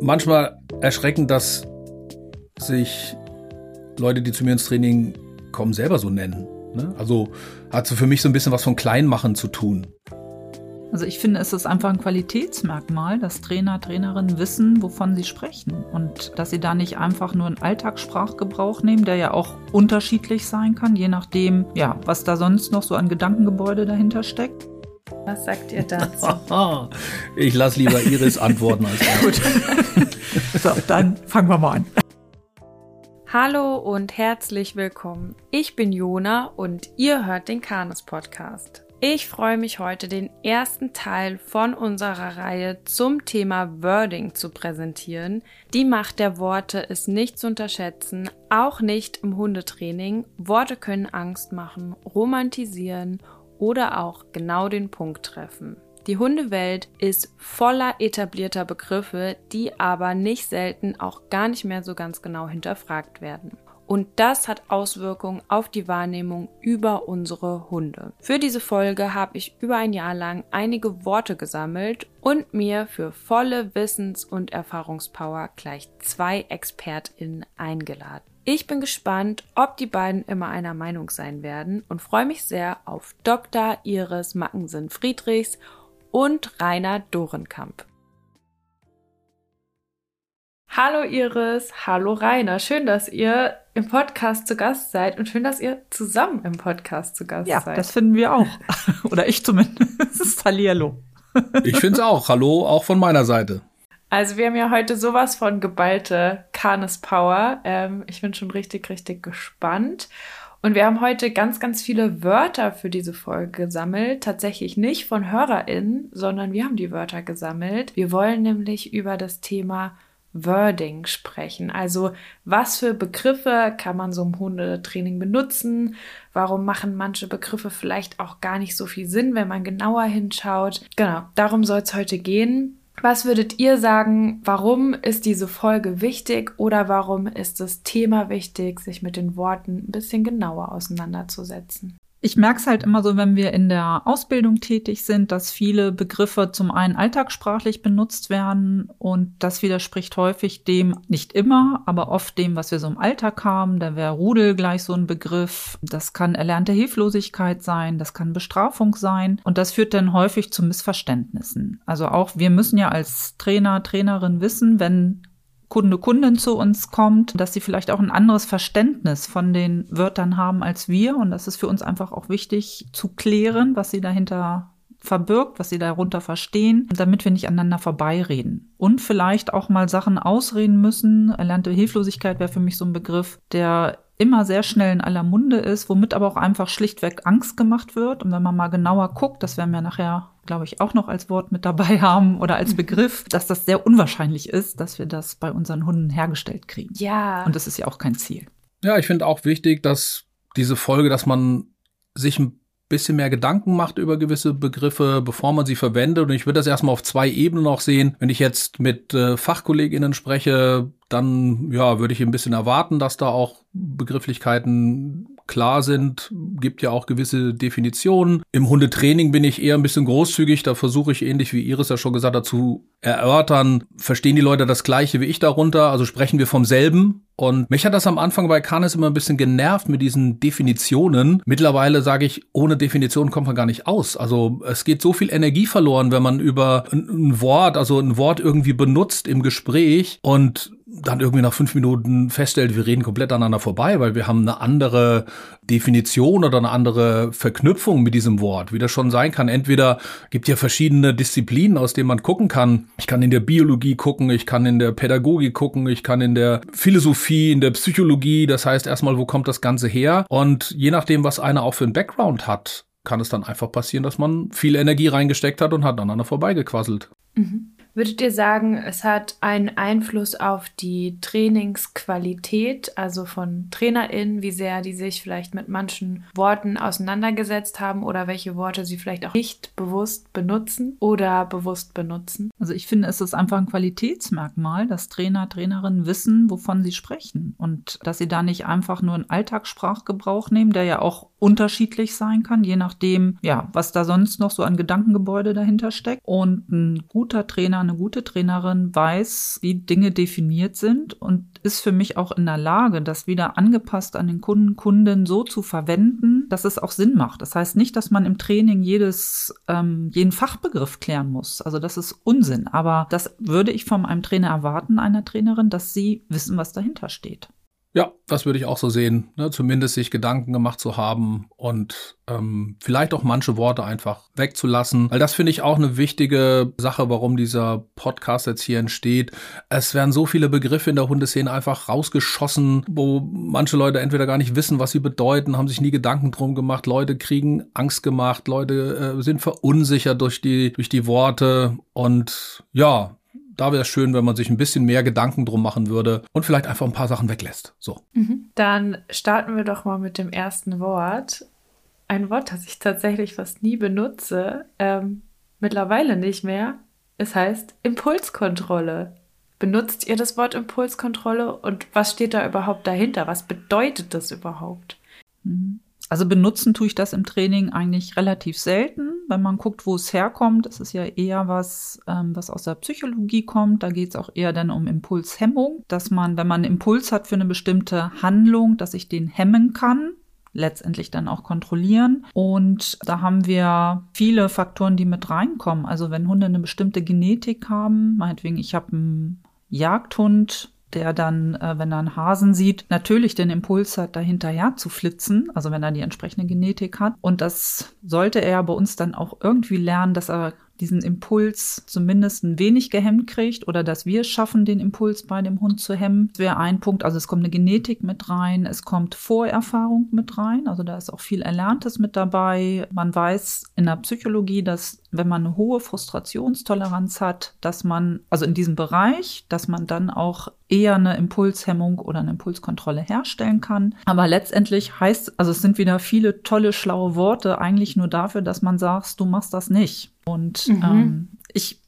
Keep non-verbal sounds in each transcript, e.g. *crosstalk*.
manchmal erschreckend, dass sich Leute, die zu mir ins Training kommen, selber so nennen. Ne? Also hat so für mich so ein bisschen was von Kleinmachen zu tun. Also ich finde, es ist einfach ein Qualitätsmerkmal, dass Trainer, Trainerinnen wissen, wovon sie sprechen und dass sie da nicht einfach nur einen Alltagssprachgebrauch nehmen, der ja auch unterschiedlich sein kann, je nachdem, ja, was da sonst noch so an Gedankengebäude dahinter steckt. Was sagt ihr dazu? *laughs* ich lasse lieber Iris antworten als *laughs* Gut. *laughs* so, dann fangen wir mal an. Hallo und herzlich willkommen. Ich bin Jona und ihr hört den Kanes Podcast. Ich freue mich heute, den ersten Teil von unserer Reihe zum Thema Wording zu präsentieren. Die Macht der Worte ist nicht zu unterschätzen, auch nicht im Hundetraining. Worte können Angst machen, romantisieren oder auch genau den Punkt treffen. Die Hundewelt ist voller etablierter Begriffe, die aber nicht selten auch gar nicht mehr so ganz genau hinterfragt werden. Und das hat Auswirkungen auf die Wahrnehmung über unsere Hunde. Für diese Folge habe ich über ein Jahr lang einige Worte gesammelt und mir für volle Wissens- und Erfahrungspower gleich zwei ExpertInnen eingeladen. Ich bin gespannt, ob die beiden immer einer Meinung sein werden und freue mich sehr auf Dr. Iris Mackensen-Friedrichs und Rainer Dorenkamp. Hallo Iris, hallo Rainer. Schön, dass ihr im Podcast zu Gast seid und schön, dass ihr zusammen im Podcast zu Gast ja, seid. Ja, das finden wir auch. *laughs* Oder ich zumindest. *laughs* Hallihallo. Ich finde es auch. Hallo, auch von meiner Seite. Also wir haben ja heute sowas von geballte Canis Power. Ähm, ich bin schon richtig, richtig gespannt. Und wir haben heute ganz, ganz viele Wörter für diese Folge gesammelt. Tatsächlich nicht von HörerInnen, sondern wir haben die Wörter gesammelt. Wir wollen nämlich über das Thema Wording sprechen. Also was für Begriffe kann man so im Hundetraining benutzen? Warum machen manche Begriffe vielleicht auch gar nicht so viel Sinn, wenn man genauer hinschaut? Genau, darum soll es heute gehen. Was würdet ihr sagen, warum ist diese Folge wichtig oder warum ist das Thema wichtig, sich mit den Worten ein bisschen genauer auseinanderzusetzen? Ich merke es halt immer so, wenn wir in der Ausbildung tätig sind, dass viele Begriffe zum einen alltagssprachlich benutzt werden und das widerspricht häufig dem, nicht immer, aber oft dem, was wir so im Alltag haben. Da wäre Rudel gleich so ein Begriff. Das kann erlernte Hilflosigkeit sein, das kann Bestrafung sein und das führt dann häufig zu Missverständnissen. Also auch wir müssen ja als Trainer, Trainerin wissen, wenn Kunde, Kundin zu uns kommt, dass sie vielleicht auch ein anderes Verständnis von den Wörtern haben als wir. Und das ist für uns einfach auch wichtig zu klären, was sie dahinter verbirgt, was sie darunter verstehen, damit wir nicht aneinander vorbeireden. Und vielleicht auch mal Sachen ausreden müssen. Erlernte Hilflosigkeit wäre für mich so ein Begriff, der immer sehr schnell in aller Munde ist, womit aber auch einfach schlichtweg Angst gemacht wird. Und wenn man mal genauer guckt, das werden wir nachher, glaube ich, auch noch als Wort mit dabei *laughs* haben oder als Begriff, dass das sehr unwahrscheinlich ist, dass wir das bei unseren Hunden hergestellt kriegen. Ja. Und das ist ja auch kein Ziel. Ja, ich finde auch wichtig, dass diese Folge, dass man sich ein bisschen mehr Gedanken macht über gewisse Begriffe, bevor man sie verwendet. Und ich würde das erstmal auf zwei Ebenen auch sehen. Wenn ich jetzt mit äh, Fachkolleginnen spreche, dann ja, würde ich ein bisschen erwarten, dass da auch Begrifflichkeiten klar sind, gibt ja auch gewisse Definitionen. Im Hundetraining bin ich eher ein bisschen großzügig, da versuche ich ähnlich wie Iris ja schon gesagt hat, zu erörtern, verstehen die Leute das gleiche wie ich darunter, also sprechen wir vom selben. Und mich hat das am Anfang bei Canis immer ein bisschen genervt mit diesen Definitionen. Mittlerweile sage ich, ohne Definition kommt man gar nicht aus. Also es geht so viel Energie verloren, wenn man über ein, ein Wort, also ein Wort irgendwie benutzt im Gespräch und dann irgendwie nach fünf Minuten feststellt, wir reden komplett aneinander vorbei, weil wir haben eine andere Definition oder eine andere Verknüpfung mit diesem Wort, wie das schon sein kann. Entweder gibt ja verschiedene Disziplinen, aus denen man gucken kann. Ich kann in der Biologie gucken, ich kann in der Pädagogik gucken, ich kann in der Philosophie, in der Psychologie. Das heißt erstmal, wo kommt das Ganze her? Und je nachdem, was einer auch für einen Background hat, kann es dann einfach passieren, dass man viel Energie reingesteckt hat und hat aneinander vorbeigequasselt. Mhm. Würdet ihr sagen, es hat einen Einfluss auf die Trainingsqualität, also von TrainerInnen, wie sehr die sich vielleicht mit manchen Worten auseinandergesetzt haben oder welche Worte sie vielleicht auch nicht bewusst benutzen oder bewusst benutzen? Also ich finde, es ist einfach ein Qualitätsmerkmal, dass Trainer, Trainerinnen wissen, wovon sie sprechen und dass sie da nicht einfach nur einen Alltagssprachgebrauch nehmen, der ja auch unterschiedlich sein kann, je nachdem, ja, was da sonst noch so an Gedankengebäude dahinter steckt. Und ein guter Trainer, eine gute Trainerin weiß, wie Dinge definiert sind und ist für mich auch in der Lage, das wieder angepasst an den Kunden, Kunden so zu verwenden, dass es auch Sinn macht. Das heißt nicht, dass man im Training jedes, ähm, jeden Fachbegriff klären muss. Also das ist Unsinn. Aber das würde ich von einem Trainer erwarten, einer Trainerin, dass sie wissen, was dahinter steht. Ja, das würde ich auch so sehen. Ne? Zumindest sich Gedanken gemacht zu haben und ähm, vielleicht auch manche Worte einfach wegzulassen. Weil das finde ich auch eine wichtige Sache, warum dieser Podcast jetzt hier entsteht. Es werden so viele Begriffe in der Hundeszene einfach rausgeschossen, wo manche Leute entweder gar nicht wissen, was sie bedeuten, haben sich nie Gedanken drum gemacht. Leute kriegen Angst gemacht, Leute äh, sind verunsichert durch die, durch die Worte. Und ja, da wäre es schön, wenn man sich ein bisschen mehr Gedanken drum machen würde und vielleicht einfach ein paar Sachen weglässt. So. Mhm. Dann starten wir doch mal mit dem ersten Wort. Ein Wort, das ich tatsächlich fast nie benutze, ähm, mittlerweile nicht mehr. Es heißt Impulskontrolle. Benutzt ihr das Wort Impulskontrolle und was steht da überhaupt dahinter? Was bedeutet das überhaupt? Mhm. Also benutzen tue ich das im Training eigentlich relativ selten. Wenn man guckt, wo es herkommt, ist ja eher was, ähm, was aus der Psychologie kommt. Da geht es auch eher dann um Impulshemmung, dass man, wenn man einen Impuls hat für eine bestimmte Handlung, dass ich den hemmen kann letztendlich dann auch kontrollieren. Und da haben wir viele Faktoren, die mit reinkommen. Also wenn Hunde eine bestimmte Genetik haben, meinetwegen, ich habe einen Jagdhund, der dann, äh, wenn er einen Hasen sieht, natürlich den Impuls hat, da hinterher zu flitzen, also wenn er die entsprechende Genetik hat. Und das sollte er bei uns dann auch irgendwie lernen, dass er diesen Impuls zumindest ein wenig gehemmt kriegt oder dass wir es schaffen, den Impuls bei dem Hund zu hemmen. Das wäre ein Punkt. Also es kommt eine Genetik mit rein, es kommt Vorerfahrung mit rein. Also da ist auch viel Erlerntes mit dabei. Man weiß in der Psychologie, dass wenn man eine hohe Frustrationstoleranz hat, dass man, also in diesem Bereich, dass man dann auch eher eine Impulshemmung oder eine Impulskontrolle herstellen kann. Aber letztendlich heißt, also es sind wieder viele tolle, schlaue Worte, eigentlich nur dafür, dass man sagt, du machst das nicht. Und mhm. ähm, ich,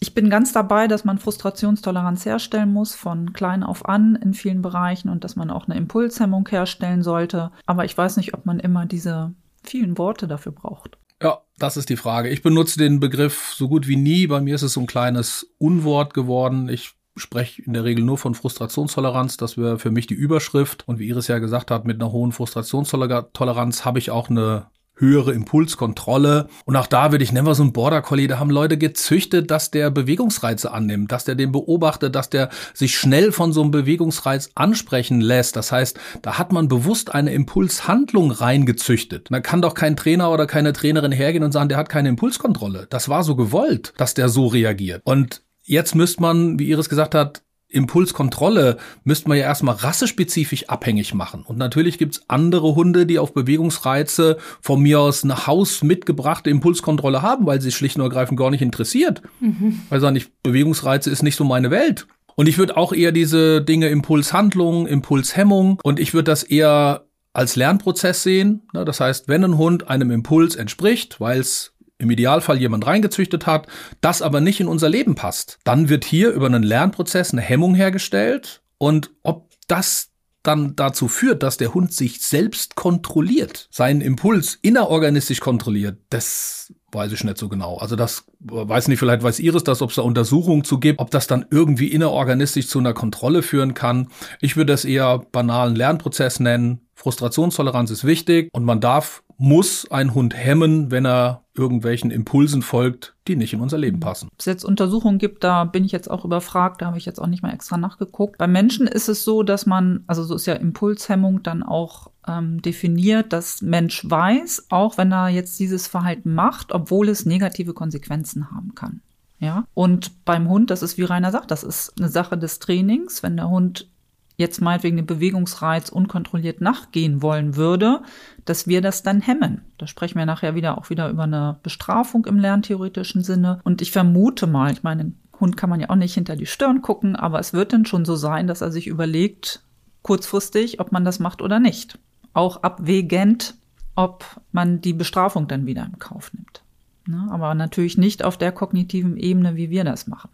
ich bin ganz dabei, dass man Frustrationstoleranz herstellen muss, von klein auf an in vielen Bereichen und dass man auch eine Impulshemmung herstellen sollte. Aber ich weiß nicht, ob man immer diese vielen Worte dafür braucht. Ja, das ist die Frage. Ich benutze den Begriff so gut wie nie. Bei mir ist es so ein kleines Unwort geworden. Ich spreche in der Regel nur von Frustrationstoleranz. Das wäre für mich die Überschrift. Und wie Iris ja gesagt hat, mit einer hohen Frustrationstoleranz habe ich auch eine höhere Impulskontrolle. Und auch da würde ich, nennen wir so einen Border Collie, da haben Leute gezüchtet, dass der Bewegungsreize annimmt, dass der den beobachtet, dass der sich schnell von so einem Bewegungsreiz ansprechen lässt. Das heißt, da hat man bewusst eine Impulshandlung reingezüchtet. da kann doch kein Trainer oder keine Trainerin hergehen und sagen, der hat keine Impulskontrolle. Das war so gewollt, dass der so reagiert. Und jetzt müsste man, wie Iris gesagt hat, Impulskontrolle müsste man ja erstmal rassespezifisch abhängig machen. Und natürlich gibt's andere Hunde, die auf Bewegungsreize von mir aus eine Haus mitgebrachte Impulskontrolle haben, weil sie schlicht und ergreifend gar nicht interessiert. Mhm. Weil sagen nicht, Bewegungsreize ist nicht so meine Welt. Und ich würde auch eher diese Dinge Impulshandlung, Impulshemmung und ich würde das eher als Lernprozess sehen. Das heißt, wenn ein Hund einem Impuls entspricht, weil es im Idealfall jemand reingezüchtet hat, das aber nicht in unser Leben passt, dann wird hier über einen Lernprozess eine Hemmung hergestellt und ob das dann dazu führt, dass der Hund sich selbst kontrolliert, seinen Impuls innerorganistisch kontrolliert, das weiß ich nicht so genau. Also das weiß nicht, vielleicht weiß Iris das, ob es da Untersuchungen zu gibt, ob das dann irgendwie innerorganistisch zu einer Kontrolle führen kann. Ich würde das eher banalen Lernprozess nennen. Frustrationstoleranz ist wichtig und man darf muss ein Hund hemmen, wenn er irgendwelchen Impulsen folgt, die nicht in unser Leben passen. Ob es jetzt Untersuchungen gibt, da bin ich jetzt auch überfragt, da habe ich jetzt auch nicht mal extra nachgeguckt. Bei Menschen ist es so, dass man, also so ist ja Impulshemmung dann auch ähm, definiert, dass Mensch weiß, auch wenn er jetzt dieses Verhalten macht, obwohl es negative Konsequenzen haben kann. Ja, und beim Hund, das ist wie Rainer sagt, das ist eine Sache des Trainings. Wenn der Hund jetzt meinetwegen dem Bewegungsreiz unkontrolliert nachgehen wollen würde, dass wir das dann hemmen. Da sprechen wir nachher wieder auch wieder über eine Bestrafung im lerntheoretischen Sinne. Und ich vermute mal, ich meine, Hund kann man ja auch nicht hinter die Stirn gucken, aber es wird dann schon so sein, dass er sich überlegt, kurzfristig, ob man das macht oder nicht. Auch abwägend, ob man die Bestrafung dann wieder in Kauf nimmt. Ne? Aber natürlich nicht auf der kognitiven Ebene, wie wir das machen.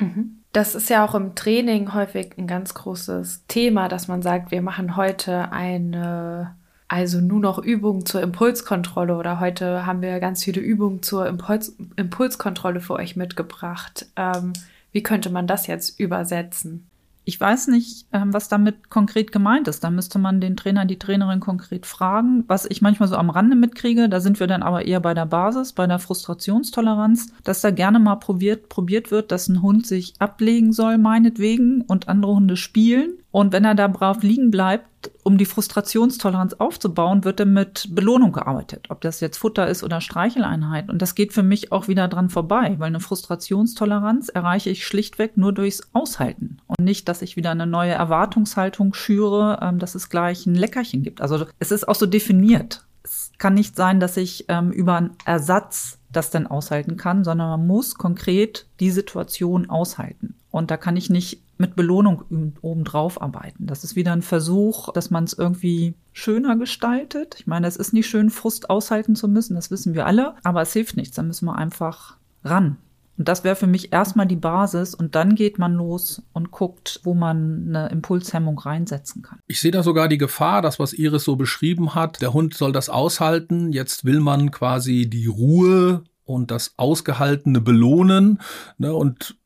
Mhm. Das ist ja auch im Training häufig ein ganz großes Thema, dass man sagt, wir machen heute eine, Also nur noch Übungen zur Impulskontrolle oder heute haben wir ganz viele Übungen zur Impuls Impulskontrolle für euch mitgebracht. Ähm, wie könnte man das jetzt übersetzen? Ich weiß nicht, ähm, was damit konkret gemeint ist. Da müsste man den Trainer, die Trainerin konkret fragen. Was ich manchmal so am Rande mitkriege, da sind wir dann aber eher bei der Basis, bei der Frustrationstoleranz, dass da gerne mal probiert, probiert wird, dass ein Hund sich ablegen soll, meinetwegen, und andere Hunde spielen. Und wenn er da brav liegen bleibt, um die Frustrationstoleranz aufzubauen, wird er mit Belohnung gearbeitet. Ob das jetzt Futter ist oder Streicheleinheit. Und das geht für mich auch wieder dran vorbei, weil eine Frustrationstoleranz erreiche ich schlichtweg nur durchs Aushalten. Und nicht, dass ich wieder eine neue Erwartungshaltung schüre, ähm, dass es gleich ein Leckerchen gibt. Also es ist auch so definiert. Es kann nicht sein, dass ich ähm, über einen Ersatz das dann aushalten kann, sondern man muss konkret die Situation aushalten. Und da kann ich nicht mit Belohnung obendrauf arbeiten. Das ist wieder ein Versuch, dass man es irgendwie schöner gestaltet. Ich meine, es ist nicht schön, Frust aushalten zu müssen, das wissen wir alle, aber es hilft nichts. Da müssen wir einfach ran. Und das wäre für mich erstmal die Basis und dann geht man los und guckt, wo man eine Impulshemmung reinsetzen kann. Ich sehe da sogar die Gefahr, das, was Iris so beschrieben hat. Der Hund soll das aushalten. Jetzt will man quasi die Ruhe und das Ausgehaltene belohnen. Ne, und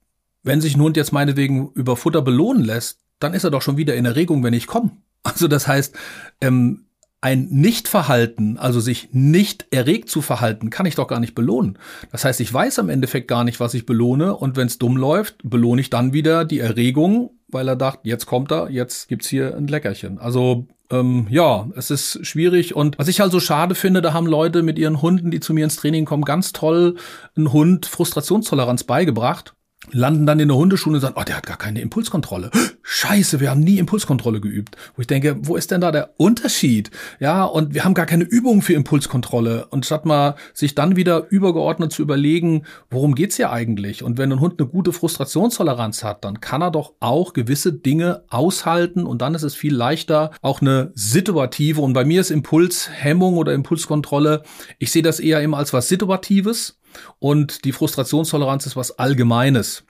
wenn sich ein Hund jetzt meinetwegen über Futter belohnen lässt, dann ist er doch schon wieder in Erregung, wenn ich komme. Also das heißt, ähm, ein Nichtverhalten, also sich nicht erregt zu verhalten, kann ich doch gar nicht belohnen. Das heißt, ich weiß am Endeffekt gar nicht, was ich belohne und wenn es dumm läuft, belohne ich dann wieder die Erregung, weil er dacht, jetzt kommt er, jetzt gibt's hier ein Leckerchen. Also ähm, ja, es ist schwierig und was ich halt so schade finde, da haben Leute mit ihren Hunden, die zu mir ins Training kommen, ganz toll einen Hund Frustrationstoleranz beigebracht landen dann in der Hundeschule und sagen, oh, der hat gar keine Impulskontrolle. *gasps* Scheiße, wir haben nie Impulskontrolle geübt. Wo ich denke, wo ist denn da der Unterschied? Ja, und wir haben gar keine Übung für Impulskontrolle. Und statt mal sich dann wieder übergeordnet zu überlegen, worum geht's hier eigentlich? Und wenn ein Hund eine gute Frustrationstoleranz hat, dann kann er doch auch gewisse Dinge aushalten und dann ist es viel leichter, auch eine situative, und bei mir ist Impulshemmung oder Impulskontrolle, ich sehe das eher immer als was Situatives und die Frustrationstoleranz ist was Allgemeines.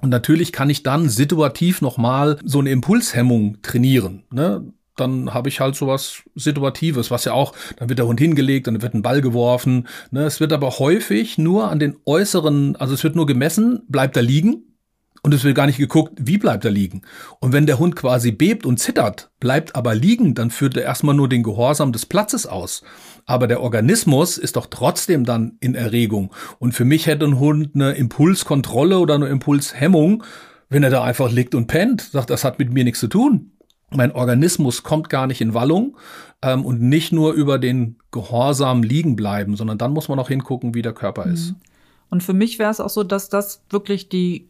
Und natürlich kann ich dann situativ nochmal so eine Impulshemmung trainieren. Ne? dann habe ich halt sowas Situatives, was ja auch, dann wird der Hund hingelegt, dann wird ein Ball geworfen. Ne? Es wird aber häufig nur an den äußeren, also es wird nur gemessen, bleibt er liegen, und es wird gar nicht geguckt, wie bleibt er liegen. Und wenn der Hund quasi bebt und zittert, bleibt aber liegen, dann führt er erstmal nur den Gehorsam des Platzes aus. Aber der Organismus ist doch trotzdem dann in Erregung. Und für mich hätte ein Hund eine Impulskontrolle oder eine Impulshemmung, wenn er da einfach liegt und pennt, sagt, das hat mit mir nichts zu tun. Mein Organismus kommt gar nicht in Wallung ähm, und nicht nur über den Gehorsam liegen bleiben, sondern dann muss man auch hingucken, wie der Körper ist. Mhm. Und für mich wäre es auch so, dass das wirklich die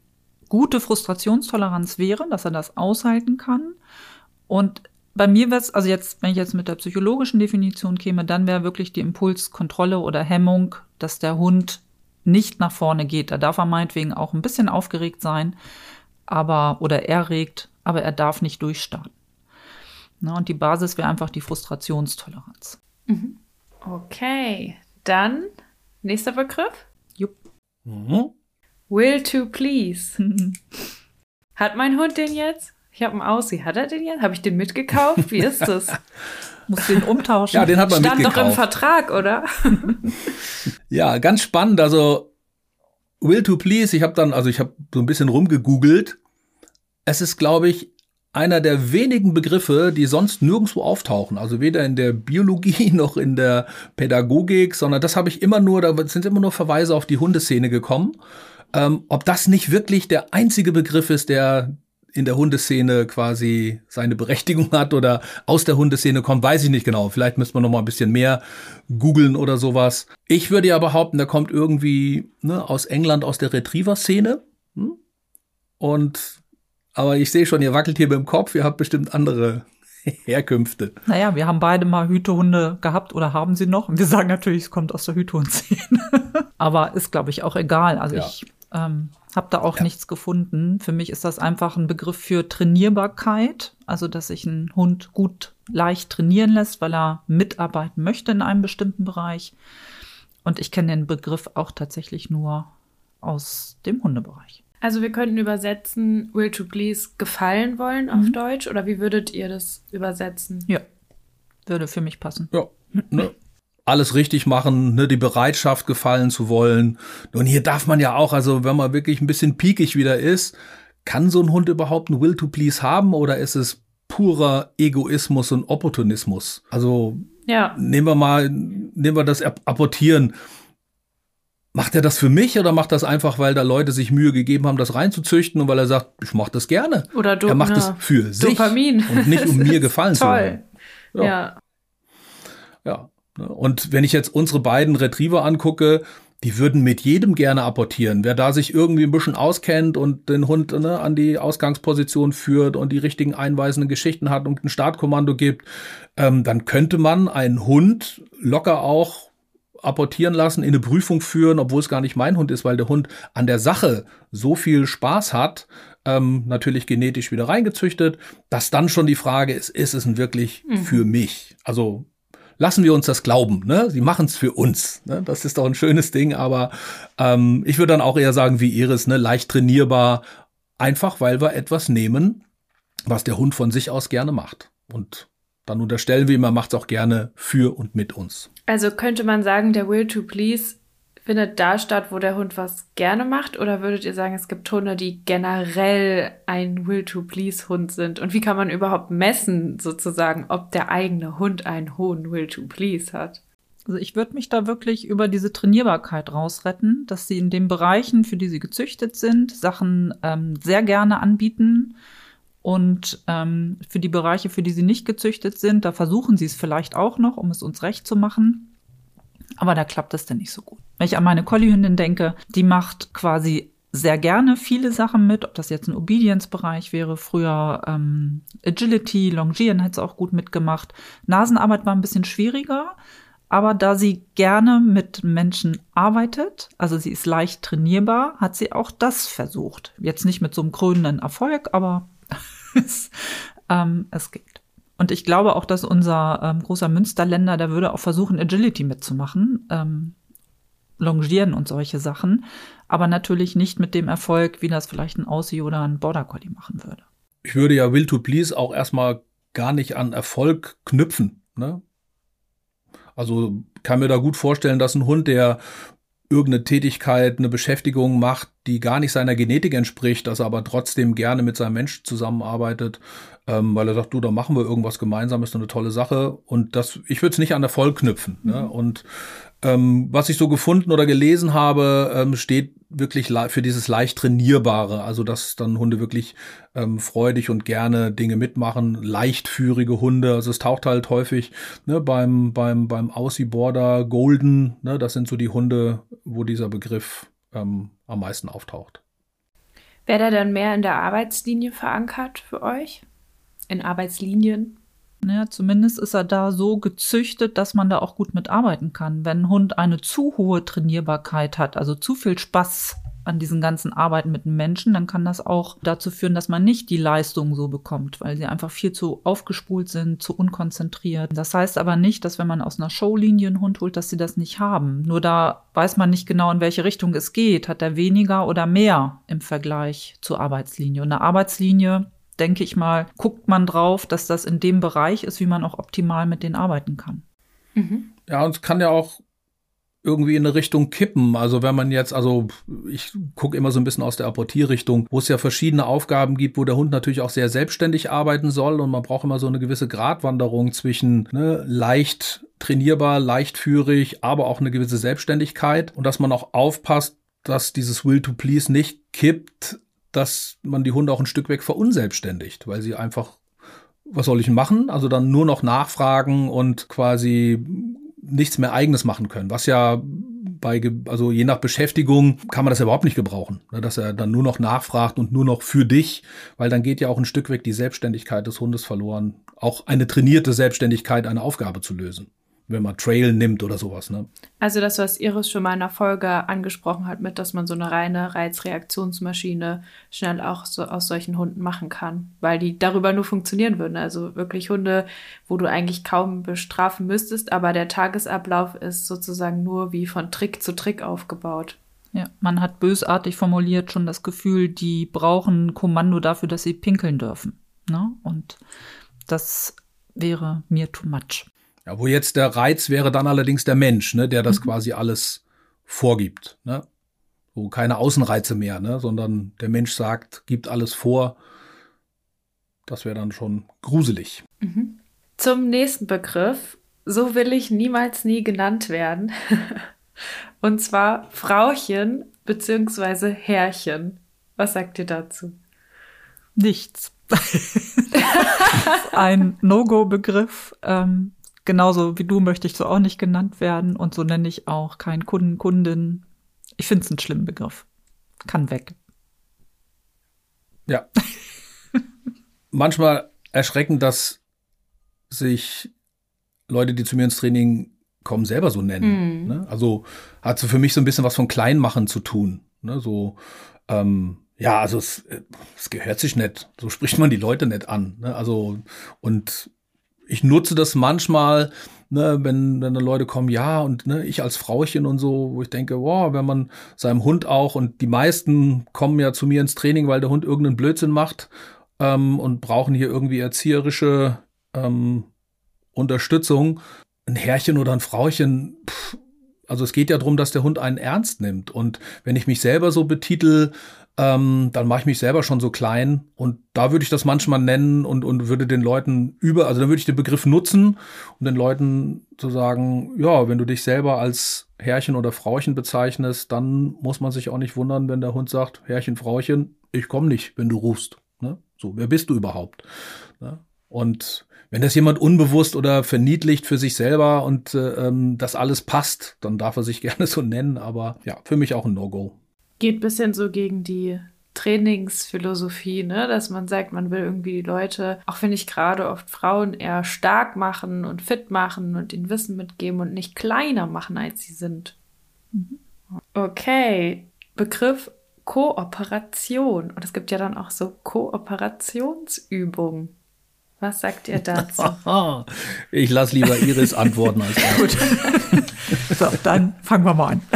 gute Frustrationstoleranz wäre, dass er das aushalten kann. Und bei mir wäre es, also jetzt, wenn ich jetzt mit der psychologischen Definition käme, dann wäre wirklich die Impulskontrolle oder Hemmung, dass der Hund nicht nach vorne geht. Da darf er meinetwegen auch ein bisschen aufgeregt sein, aber oder erregt, aber er darf nicht durchstarten. Na, und die Basis wäre einfach die Frustrationstoleranz. Mhm. Okay, dann nächster Begriff. Jupp. Mhm. Will to please. *laughs* Hat mein Hund den jetzt? Ich habe einen Aussie. Hat er den jetzt? Habe ich den mitgekauft? Wie ist das? *laughs* Muss den umtauschen. Ja, den hat man Stand mitgekauft. doch im Vertrag, oder? *laughs* ja, ganz spannend. Also Will to please. Ich habe dann, also ich habe so ein bisschen rumgegoogelt. Es ist, glaube ich, einer der wenigen Begriffe, die sonst nirgendwo auftauchen. Also weder in der Biologie *laughs* noch in der Pädagogik, sondern das habe ich immer nur, da sind immer nur Verweise auf die Hundeszene gekommen ähm, ob das nicht wirklich der einzige Begriff ist, der in der Hundeszene quasi seine Berechtigung hat oder aus der Hundeszene kommt, weiß ich nicht genau. Vielleicht müsste man noch mal ein bisschen mehr googeln oder sowas. Ich würde ja behaupten, der kommt irgendwie ne, aus England, aus der Retriever-Szene. Hm? Und aber ich sehe schon, ihr wackelt hier beim Kopf, ihr habt bestimmt andere *laughs* Herkünfte. Naja, wir haben beide mal Hütehunde gehabt oder haben sie noch. Und wir sagen natürlich, es kommt aus der Hütehundszene. *laughs* Aber ist, glaube ich, auch egal. Also ja. ich ähm, habe da auch ja. nichts gefunden. Für mich ist das einfach ein Begriff für Trainierbarkeit, also dass sich ein Hund gut leicht trainieren lässt, weil er mitarbeiten möchte in einem bestimmten Bereich. Und ich kenne den Begriff auch tatsächlich nur aus dem Hundebereich. Also wir könnten übersetzen, will to please gefallen wollen auf mhm. Deutsch oder wie würdet ihr das übersetzen? Ja. Würde für mich passen. Ja, ne? Alles richtig machen, ne, die Bereitschaft gefallen zu wollen. Und hier darf man ja auch, also wenn man wirklich ein bisschen piekig wieder ist, kann so ein Hund überhaupt ein Will to Please haben oder ist es purer Egoismus und Opportunismus? Also ja. nehmen wir mal, nehmen wir das Apportieren. Macht er das für mich oder macht das einfach, weil da Leute sich Mühe gegeben haben, das reinzuzüchten und weil er sagt, ich mache das gerne? Oder du, er macht es für sich Dopamin. und nicht um mir *laughs* gefallen zu wollen. Ja. ja. Ja. Und wenn ich jetzt unsere beiden Retriever angucke, die würden mit jedem gerne apportieren. Wer da sich irgendwie ein bisschen auskennt und den Hund ne, an die Ausgangsposition führt und die richtigen einweisenden Geschichten hat und ein Startkommando gibt, ähm, dann könnte man einen Hund locker auch apportieren lassen, in eine Prüfung führen, obwohl es gar nicht mein Hund ist, weil der Hund an der Sache so viel Spaß hat, ähm, natürlich genetisch wieder reingezüchtet, dass dann schon die Frage ist, ist es denn wirklich mhm. für mich? Also lassen wir uns das glauben. Ne? Sie machen es für uns. Ne? Das ist doch ein schönes Ding, aber ähm, ich würde dann auch eher sagen wie Iris, ne? leicht trainierbar, einfach weil wir etwas nehmen, was der Hund von sich aus gerne macht. Und dann unterstellen wir ihm, er macht es auch gerne für und mit uns. Also könnte man sagen, der Will to Please findet da statt, wo der Hund was gerne macht? Oder würdet ihr sagen, es gibt Hunde, die generell ein Will-to-Please-Hund sind? Und wie kann man überhaupt messen, sozusagen, ob der eigene Hund einen hohen Will-to-Please hat? Also ich würde mich da wirklich über diese Trainierbarkeit rausretten, dass sie in den Bereichen, für die sie gezüchtet sind, Sachen ähm, sehr gerne anbieten. Und ähm, für die Bereiche, für die sie nicht gezüchtet sind, da versuchen sie es vielleicht auch noch, um es uns recht zu machen. Aber da klappt es dann nicht so gut. Wenn ich an meine Collie-Hündin denke, die macht quasi sehr gerne viele Sachen mit, ob das jetzt ein Obedience-Bereich wäre, früher ähm, Agility, Longieren hat es auch gut mitgemacht. Nasenarbeit war ein bisschen schwieriger, aber da sie gerne mit Menschen arbeitet, also sie ist leicht trainierbar, hat sie auch das versucht. Jetzt nicht mit so einem krönenden Erfolg, aber *laughs* es, ähm, es geht. Und ich glaube auch, dass unser ähm, großer Münsterländer, der würde auch versuchen, Agility mitzumachen, ähm, Longieren und solche Sachen, aber natürlich nicht mit dem Erfolg, wie das vielleicht ein Aussie oder ein Border Collie machen würde. Ich würde ja Will to Please auch erstmal gar nicht an Erfolg knüpfen. Ne? Also kann mir da gut vorstellen, dass ein Hund, der irgendeine Tätigkeit, eine Beschäftigung macht, die gar nicht seiner Genetik entspricht, dass er aber trotzdem gerne mit seinem Mensch zusammenarbeitet, ähm, weil er sagt, du, da machen wir irgendwas gemeinsam, ist eine tolle Sache. Und das, ich würde es nicht an Erfolg knüpfen. Ne? Mhm. Ne? Und ähm, was ich so gefunden oder gelesen habe, ähm, steht wirklich für dieses leicht trainierbare, also dass dann Hunde wirklich ähm, freudig und gerne Dinge mitmachen, leichtführige Hunde. Also es taucht halt häufig ne, beim beim beim Aussie Border Golden, ne, das sind so die Hunde, wo dieser Begriff ähm, am meisten auftaucht. Wäre der dann mehr in der Arbeitslinie verankert für euch? In Arbeitslinien? Ja, zumindest ist er da so gezüchtet, dass man da auch gut mitarbeiten kann. Wenn ein Hund eine zu hohe Trainierbarkeit hat, also zu viel Spaß an diesen ganzen Arbeiten mit Menschen, dann kann das auch dazu führen, dass man nicht die Leistung so bekommt, weil sie einfach viel zu aufgespult sind, zu unkonzentriert. Das heißt aber nicht, dass wenn man aus einer Showlinie einen Hund holt, dass sie das nicht haben. Nur da weiß man nicht genau, in welche Richtung es geht. Hat er weniger oder mehr im Vergleich zur Arbeitslinie? Und eine Arbeitslinie denke ich mal, guckt man drauf, dass das in dem Bereich ist, wie man auch optimal mit denen arbeiten kann. Mhm. Ja, und es kann ja auch irgendwie in eine Richtung kippen. Also wenn man jetzt, also ich gucke immer so ein bisschen aus der Apportierrichtung, wo es ja verschiedene Aufgaben gibt, wo der Hund natürlich auch sehr selbstständig arbeiten soll und man braucht immer so eine gewisse Gratwanderung zwischen ne, leicht trainierbar, leichtführig, aber auch eine gewisse Selbstständigkeit und dass man auch aufpasst, dass dieses Will to Please nicht kippt dass man die Hunde auch ein Stück weg verunselbstständigt, weil sie einfach, was soll ich machen? Also dann nur noch nachfragen und quasi nichts mehr eigenes machen können, was ja bei, also je nach Beschäftigung kann man das ja überhaupt nicht gebrauchen, ne, dass er dann nur noch nachfragt und nur noch für dich, weil dann geht ja auch ein Stück weg die Selbstständigkeit des Hundes verloren, auch eine trainierte Selbstständigkeit, eine Aufgabe zu lösen wenn man Trail nimmt oder sowas. Ne? Also das, was Iris schon mal in der Folge angesprochen hat, mit, dass man so eine reine Reizreaktionsmaschine schnell auch so aus solchen Hunden machen kann, weil die darüber nur funktionieren würden. Also wirklich Hunde, wo du eigentlich kaum bestrafen müsstest, aber der Tagesablauf ist sozusagen nur wie von Trick zu Trick aufgebaut. Ja, man hat bösartig formuliert schon das Gefühl, die brauchen ein Kommando dafür, dass sie pinkeln dürfen. Ne? Und das wäre mir too much. Ja, wo jetzt der Reiz wäre dann allerdings der Mensch, ne, der das mhm. quasi alles vorgibt. Ne? Wo keine Außenreize mehr, ne, sondern der Mensch sagt, gibt alles vor. Das wäre dann schon gruselig. Mhm. Zum nächsten Begriff. So will ich niemals nie genannt werden. *laughs* Und zwar Frauchen bzw. Herrchen. Was sagt ihr dazu? Nichts. *laughs* ein No-Go-Begriff. Ähm, genauso wie du möchte ich so auch nicht genannt werden und so nenne ich auch keinen Kunden, Kundin. Ich finde es einen schlimmen Begriff. Kann weg. Ja. *laughs* Manchmal erschreckend, dass sich Leute, die zu mir ins Training kommen, selber so nennen. Mhm. Ne? Also hat so für mich so ein bisschen was von Kleinmachen zu tun. Ne? So, ähm, ja, also es, äh, es gehört sich nicht. So spricht man die Leute nicht an. Ne? Also, und ich nutze das manchmal, ne, wenn, wenn dann Leute kommen, ja, und ne, ich als Frauchen und so, wo ich denke, wow, wenn man seinem Hund auch, und die meisten kommen ja zu mir ins Training, weil der Hund irgendeinen Blödsinn macht ähm, und brauchen hier irgendwie erzieherische ähm, Unterstützung. Ein Herrchen oder ein Frauchen, pff, also es geht ja darum, dass der Hund einen ernst nimmt. Und wenn ich mich selber so betitel, ähm, dann mache ich mich selber schon so klein und da würde ich das manchmal nennen und, und würde den Leuten über, also dann würde ich den Begriff nutzen, um den Leuten zu sagen, ja, wenn du dich selber als Herrchen oder Frauchen bezeichnest, dann muss man sich auch nicht wundern, wenn der Hund sagt, Herrchen, Frauchen, ich komme nicht, wenn du rufst. Ne? So, wer bist du überhaupt? Ne? Und wenn das jemand unbewusst oder verniedlicht für sich selber und äh, ähm, das alles passt, dann darf er sich *laughs* gerne so nennen, aber ja, für mich auch ein No-Go geht ein bisschen so gegen die Trainingsphilosophie, ne? dass man sagt, man will irgendwie die Leute, auch wenn ich gerade oft Frauen eher stark machen und fit machen und ihnen Wissen mitgeben und nicht kleiner machen, als sie sind. Mhm. Okay, Begriff Kooperation. Und es gibt ja dann auch so Kooperationsübungen. Was sagt ihr dazu? *laughs* ich lasse lieber Iris antworten als Gut. *laughs* so, dann fangen wir mal an. *laughs*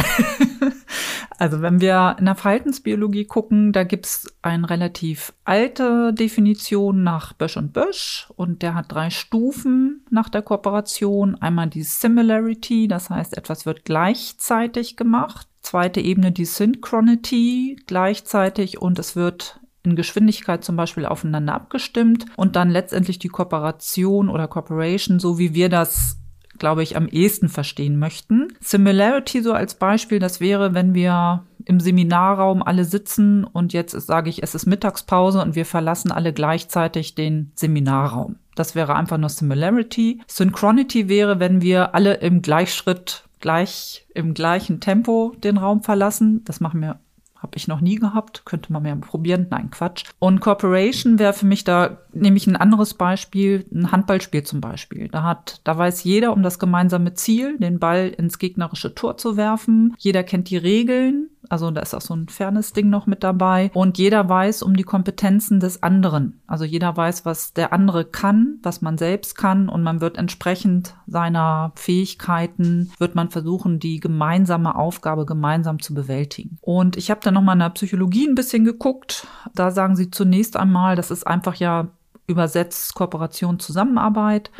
Also wenn wir in der Verhaltensbiologie gucken, da gibt's eine relativ alte Definition nach Bösch und Bösch und der hat drei Stufen nach der Kooperation. Einmal die Similarity, das heißt, etwas wird gleichzeitig gemacht. Zweite Ebene die Synchronity, gleichzeitig und es wird in Geschwindigkeit zum Beispiel aufeinander abgestimmt und dann letztendlich die Kooperation oder Cooperation, so wie wir das glaube ich, am ehesten verstehen möchten. Similarity so als Beispiel, das wäre, wenn wir im Seminarraum alle sitzen und jetzt sage ich, es ist Mittagspause und wir verlassen alle gleichzeitig den Seminarraum. Das wäre einfach nur Similarity. Synchronity wäre, wenn wir alle im Gleichschritt gleich im gleichen Tempo den Raum verlassen. Das machen wir habe ich noch nie gehabt. Könnte man mehr probieren. Nein, Quatsch. Und Corporation wäre für mich da, nehme ich ein anderes Beispiel, ein Handballspiel zum Beispiel. Da hat, da weiß jeder um das gemeinsame Ziel, den Ball ins gegnerische Tor zu werfen. Jeder kennt die Regeln. Also da ist auch so ein Fairness-Ding noch mit dabei. Und jeder weiß um die Kompetenzen des anderen. Also jeder weiß, was der andere kann, was man selbst kann. Und man wird entsprechend seiner Fähigkeiten, wird man versuchen, die gemeinsame Aufgabe gemeinsam zu bewältigen. Und ich habe dann nochmal in der Psychologie ein bisschen geguckt. Da sagen sie zunächst einmal, das ist einfach ja übersetzt Kooperation, Zusammenarbeit.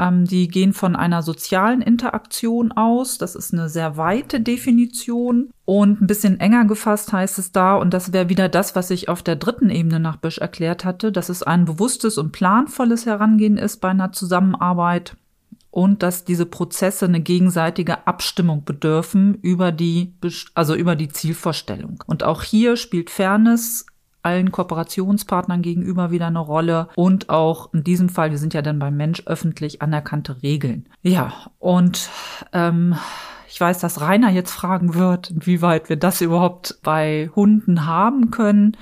Ähm, die gehen von einer sozialen Interaktion aus. Das ist eine sehr weite Definition. Und ein bisschen enger gefasst heißt es da, und das wäre wieder das, was ich auf der dritten Ebene nach Büsch erklärt hatte, dass es ein bewusstes und planvolles Herangehen ist bei einer Zusammenarbeit und dass diese Prozesse eine gegenseitige Abstimmung bedürfen über die, also über die Zielvorstellung. Und auch hier spielt Fairness allen Kooperationspartnern gegenüber wieder eine Rolle und auch in diesem Fall, wir sind ja dann beim Mensch öffentlich anerkannte Regeln. Ja, und ähm, ich weiß, dass Rainer jetzt fragen wird, inwieweit wir das überhaupt bei Hunden haben können.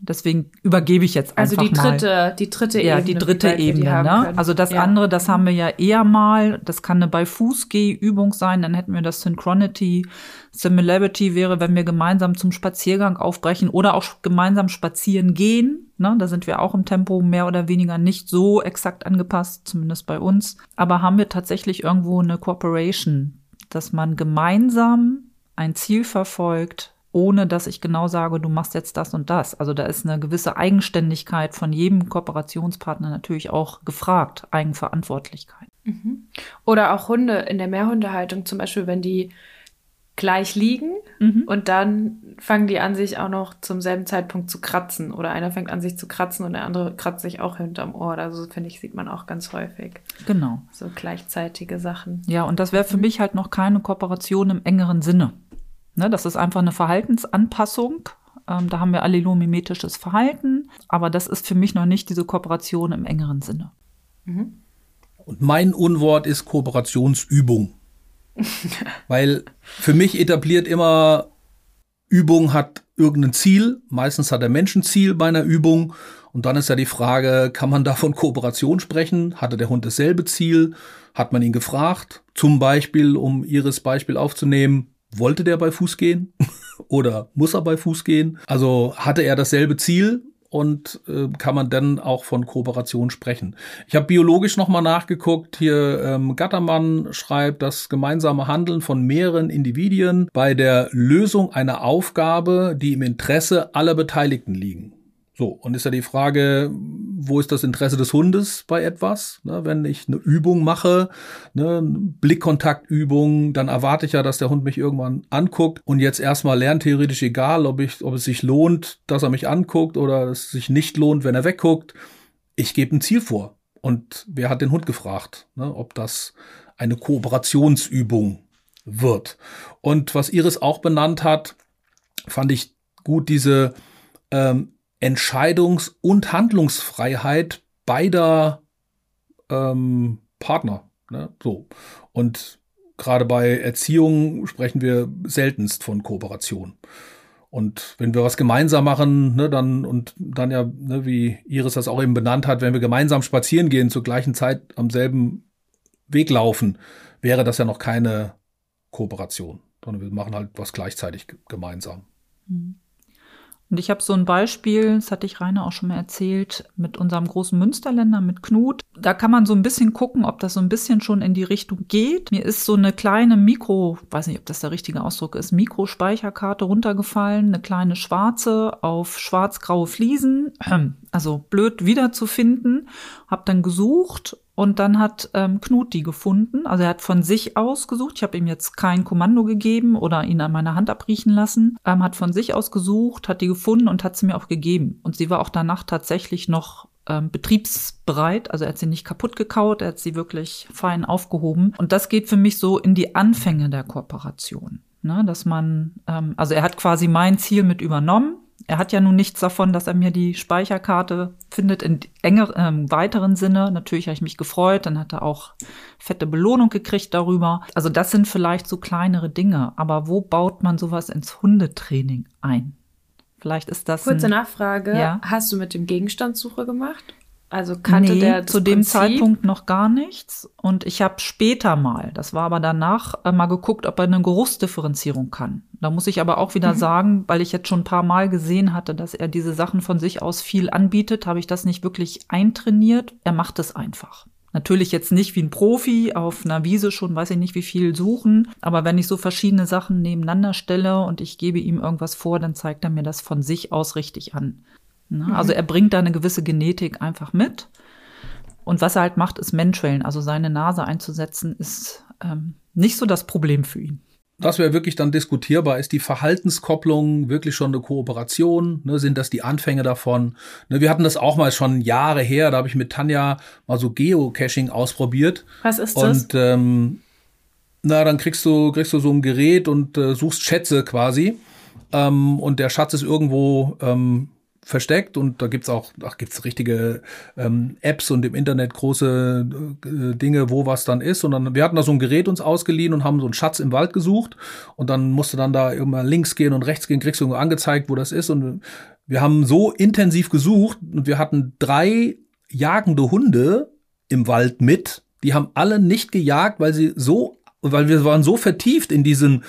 Deswegen übergebe ich jetzt einfach mal. Also die dritte, mal. die dritte Ebene. Ja, die dritte Ebene. Ne? Also das ja. andere, das haben wir ja eher mal. Das kann eine bei Fußgeh-Übung sein. Dann hätten wir das Synchronity. Similarity wäre, wenn wir gemeinsam zum Spaziergang aufbrechen oder auch gemeinsam spazieren gehen. Ne? Da sind wir auch im Tempo mehr oder weniger nicht so exakt angepasst, zumindest bei uns. Aber haben wir tatsächlich irgendwo eine Cooperation, dass man gemeinsam ein Ziel verfolgt, ohne dass ich genau sage, du machst jetzt das und das. Also da ist eine gewisse Eigenständigkeit von jedem Kooperationspartner natürlich auch gefragt, Eigenverantwortlichkeit. Mhm. Oder auch Hunde in der Mehrhundehaltung, zum Beispiel, wenn die gleich liegen mhm. und dann fangen die an, sich auch noch zum selben Zeitpunkt zu kratzen. Oder einer fängt an, sich zu kratzen und der andere kratzt sich auch hinterm Ohr. Also finde ich, sieht man auch ganz häufig. Genau. So gleichzeitige Sachen. Ja, und das wäre für mhm. mich halt noch keine Kooperation im engeren Sinne. Ne, das ist einfach eine Verhaltensanpassung. Ähm, da haben wir allilomimetisches Verhalten, aber das ist für mich noch nicht diese Kooperation im engeren Sinne. Mhm. Und mein Unwort ist Kooperationsübung. *laughs* Weil für mich etabliert immer, Übung hat irgendein Ziel. Meistens hat der Mensch ein Ziel bei einer Übung. Und dann ist ja die Frage, kann man da von Kooperation sprechen? Hatte der Hund dasselbe Ziel? Hat man ihn gefragt? Zum Beispiel, um Ihres Beispiel aufzunehmen, wollte der bei Fuß gehen? *laughs* Oder muss er bei Fuß gehen? Also hatte er dasselbe Ziel? und äh, kann man dann auch von Kooperation sprechen. Ich habe biologisch nochmal nachgeguckt. Hier ähm, Gattermann schreibt, das gemeinsame Handeln von mehreren Individuen bei der Lösung einer Aufgabe, die im Interesse aller Beteiligten liegen. So, und ist ja die Frage, wo ist das Interesse des Hundes bei etwas? Ne, wenn ich eine Übung mache, ne, Blickkontaktübung, dann erwarte ich ja, dass der Hund mich irgendwann anguckt und jetzt erstmal lerntheoretisch egal, ob, ich, ob es sich lohnt, dass er mich anguckt oder es sich nicht lohnt, wenn er wegguckt. Ich gebe ein Ziel vor. Und wer hat den Hund gefragt, ne, ob das eine Kooperationsübung wird? Und was Iris auch benannt hat, fand ich gut, diese ähm, Entscheidungs- und Handlungsfreiheit beider ähm, Partner. Ne? So. Und gerade bei Erziehung sprechen wir seltenst von Kooperation. Und wenn wir was gemeinsam machen, ne, dann und dann ja, ne, wie Iris das auch eben benannt hat, wenn wir gemeinsam spazieren gehen, zur gleichen Zeit am selben Weg laufen, wäre das ja noch keine Kooperation, sondern wir machen halt was gleichzeitig gemeinsam. Mhm. Und ich habe so ein Beispiel, das hatte ich Rainer auch schon mal erzählt, mit unserem großen Münsterländer, mit Knut. Da kann man so ein bisschen gucken, ob das so ein bisschen schon in die Richtung geht. Mir ist so eine kleine Mikro, weiß nicht, ob das der richtige Ausdruck ist, Mikrospeicherkarte runtergefallen, eine kleine schwarze auf schwarz-graue Fliesen, *clears throat* also blöd wiederzufinden. Hab dann gesucht und dann hat ähm, Knut die gefunden. Also er hat von sich aus gesucht. Ich habe ihm jetzt kein Kommando gegeben oder ihn an meiner Hand abriechen lassen. Ähm, hat von sich aus gesucht, hat die gefunden und hat sie mir auch gegeben. Und sie war auch danach tatsächlich noch ähm, betriebsbereit. Also er hat sie nicht kaputt gekaut, er hat sie wirklich fein aufgehoben. Und das geht für mich so in die Anfänge der Kooperation. Ne, dass man, ähm, also er hat quasi mein Ziel mit übernommen er hat ja nun nichts davon, dass er mir die Speicherkarte findet in enger, äh, weiteren Sinne. Natürlich habe ich mich gefreut, dann hat er auch fette Belohnung gekriegt darüber. Also das sind vielleicht so kleinere Dinge, aber wo baut man sowas ins Hundetraining ein? Vielleicht ist das. Kurze Nachfrage. Ja? Hast du mit dem Gegenstandssuche gemacht? Also kannte nee, der zu dem Prinzip? Zeitpunkt noch gar nichts. Und ich habe später mal, das war aber danach, äh, mal geguckt, ob er eine Geruchsdifferenzierung kann. Da muss ich aber auch wieder mhm. sagen, weil ich jetzt schon ein paar Mal gesehen hatte, dass er diese Sachen von sich aus viel anbietet, habe ich das nicht wirklich eintrainiert. Er macht es einfach. Natürlich jetzt nicht wie ein Profi auf einer Wiese schon, weiß ich nicht, wie viel suchen. Aber wenn ich so verschiedene Sachen nebeneinander stelle und ich gebe ihm irgendwas vor, dann zeigt er mir das von sich aus richtig an. Ne? Mhm. Also er bringt da eine gewisse Genetik einfach mit. Und was er halt macht, ist Mentraillen. Also seine Nase einzusetzen, ist ähm, nicht so das Problem für ihn. Das wäre wirklich dann diskutierbar. Ist die Verhaltenskopplung wirklich schon eine Kooperation? Ne, sind das die Anfänge davon? Ne, wir hatten das auch mal schon Jahre her. Da habe ich mit Tanja mal so Geocaching ausprobiert. Was ist das? Und ähm, na, dann kriegst du kriegst du so ein Gerät und äh, suchst Schätze quasi. Ähm, und der Schatz ist irgendwo ähm, versteckt und da gibt's auch, ach, gibt's richtige ähm, Apps und im Internet große äh, Dinge, wo was dann ist. Und dann, wir hatten da so ein Gerät uns ausgeliehen und haben so einen Schatz im Wald gesucht und dann musste dann da immer links gehen und rechts gehen, kriegst du angezeigt, wo das ist. Und wir haben so intensiv gesucht und wir hatten drei jagende Hunde im Wald mit. Die haben alle nicht gejagt, weil sie so, weil wir waren so vertieft in diesen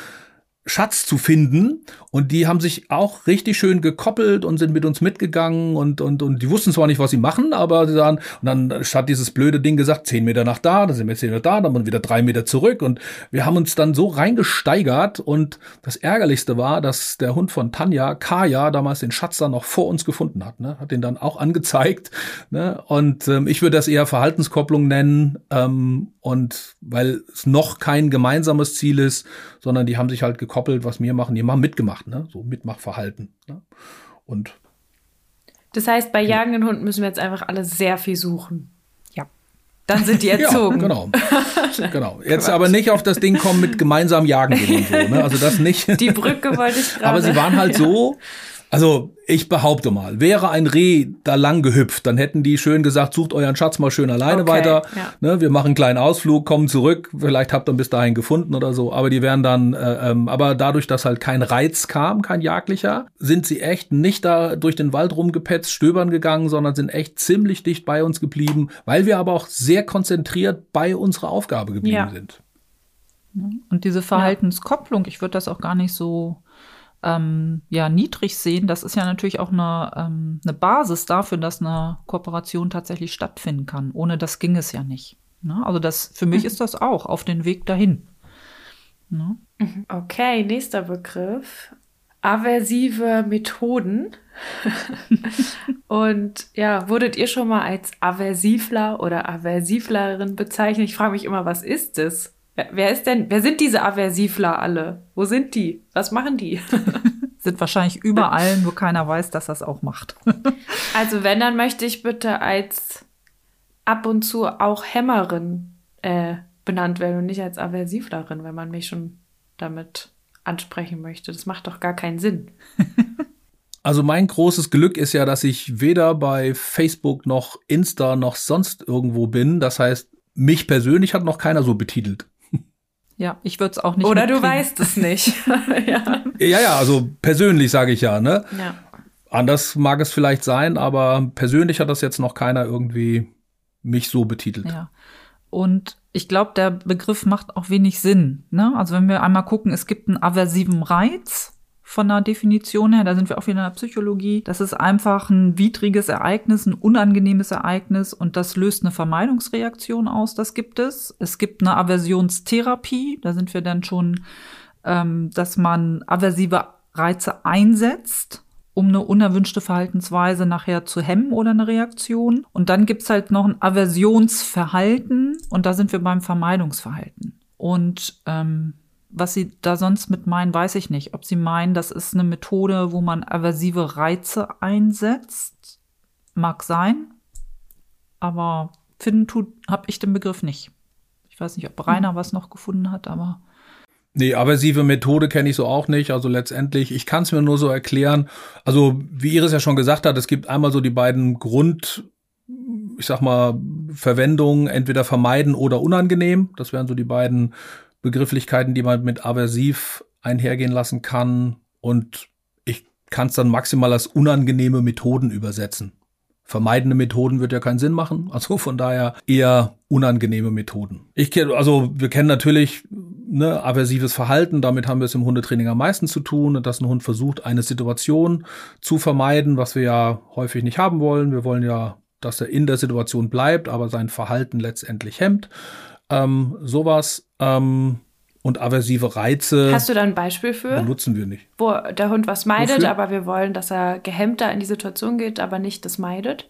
Schatz zu finden. Und die haben sich auch richtig schön gekoppelt und sind mit uns mitgegangen und, und, und die wussten zwar nicht, was sie machen, aber sie sahen, und dann hat dieses blöde Ding gesagt, zehn Meter nach da, dann sind wir zehn Meter da, dann wieder drei Meter zurück und wir haben uns dann so reingesteigert und das Ärgerlichste war, dass der Hund von Tanja, Kaya, damals den Schatz dann noch vor uns gefunden hat, ne? hat den dann auch angezeigt, ne? und ähm, ich würde das eher Verhaltenskopplung nennen, ähm, und weil es noch kein gemeinsames Ziel ist, sondern die haben sich halt gekoppelt, was wir machen, die haben mitgemacht, ne? so Mitmachverhalten. Ne? Und das heißt, bei jagenden Hunden müssen wir jetzt einfach alle sehr viel suchen. Ja. Dann sind die *laughs* erzogen. ja, genau. *laughs* genau. Jetzt aber nicht auf das Ding kommen mit gemeinsam jagen und so, ne? Also das nicht. Die Brücke wollte ich gerade. *laughs* Aber sie waren halt so, also ich behaupte mal, wäre ein Reh da lang gehüpft, dann hätten die schön gesagt, sucht euren Schatz mal schön alleine okay, weiter. Ja. Ne, wir machen einen kleinen Ausflug, kommen zurück, vielleicht habt ihr ihn bis dahin gefunden oder so. Aber die wären dann, äh, ähm, aber dadurch, dass halt kein Reiz kam, kein jaglicher, sind sie echt nicht da durch den Wald rumgepetzt, stöbern gegangen, sondern sind echt ziemlich dicht bei uns geblieben, weil wir aber auch sehr konzentriert bei unserer Aufgabe geblieben ja. sind. Und diese Verhaltenskopplung, ich würde das auch gar nicht so ähm, ja, niedrig sehen, das ist ja natürlich auch eine, ähm, eine Basis dafür, dass eine Kooperation tatsächlich stattfinden kann. Ohne das ging es ja nicht. Ne? Also das, für mich mhm. ist das auch auf den Weg dahin. Ne? Mhm. Okay, nächster Begriff. Aversive Methoden. *laughs* Und ja, wurdet ihr schon mal als Aversivler oder Aversivlerin bezeichnet? Ich frage mich immer, was ist es? Wer ist denn, wer sind diese Aversivler alle? Wo sind die? Was machen die? *laughs* *laughs* sind wahrscheinlich überall, nur keiner weiß, dass das auch macht. *laughs* also wenn, dann möchte ich bitte als ab und zu auch Hämmerin äh, benannt werden und nicht als Aversivlerin, wenn man mich schon damit ansprechen möchte. Das macht doch gar keinen Sinn. Also mein großes Glück ist ja, dass ich weder bei Facebook noch Insta noch sonst irgendwo bin. Das heißt, mich persönlich hat noch keiner so betitelt. Ja, ich würde es auch nicht. Oder du weißt es nicht. *laughs* ja. ja, ja, also persönlich sage ich ja, ne? Ja. Anders mag es vielleicht sein, aber persönlich hat das jetzt noch keiner irgendwie mich so betitelt. Ja. Und ich glaube, der Begriff macht auch wenig Sinn. Ne? Also wenn wir einmal gucken, es gibt einen aversiven Reiz von der Definition her, da sind wir auch wieder in der Psychologie. Das ist einfach ein widriges Ereignis, ein unangenehmes Ereignis und das löst eine Vermeidungsreaktion aus, das gibt es. Es gibt eine Aversionstherapie, da sind wir dann schon, ähm, dass man aversive Reize einsetzt um eine unerwünschte Verhaltensweise nachher zu hemmen oder eine Reaktion. Und dann gibt's halt noch ein Aversionsverhalten und da sind wir beim Vermeidungsverhalten. Und ähm, was Sie da sonst mit meinen, weiß ich nicht. Ob Sie meinen, das ist eine Methode, wo man aversive Reize einsetzt, mag sein. Aber finden tut, habe ich den Begriff nicht. Ich weiß nicht, ob Rainer hm. was noch gefunden hat, aber. Nee, aversive Methode kenne ich so auch nicht. Also letztendlich, ich kann es mir nur so erklären. Also, wie Iris ja schon gesagt hat, es gibt einmal so die beiden Grund, ich sag mal, Verwendungen, entweder vermeiden oder unangenehm. Das wären so die beiden Begrifflichkeiten, die man mit aversiv einhergehen lassen kann. Und ich kann es dann maximal als unangenehme Methoden übersetzen. Vermeidende Methoden wird ja keinen Sinn machen. *laughs* Also von daher eher unangenehme Methoden. Ich kenne, also wir kennen natürlich ne, aversives Verhalten. Damit haben wir es im Hundetraining am meisten zu tun, dass ein Hund versucht, eine Situation zu vermeiden, was wir ja häufig nicht haben wollen. Wir wollen ja, dass er in der Situation bleibt, aber sein Verhalten letztendlich hemmt. Ähm, sowas ähm, und aversive Reize. Hast du da ein Beispiel für? Benutzen wir nicht. Wo der Hund was meidet, Wofür? aber wir wollen, dass er gehemmter in die Situation geht, aber nicht das meidet.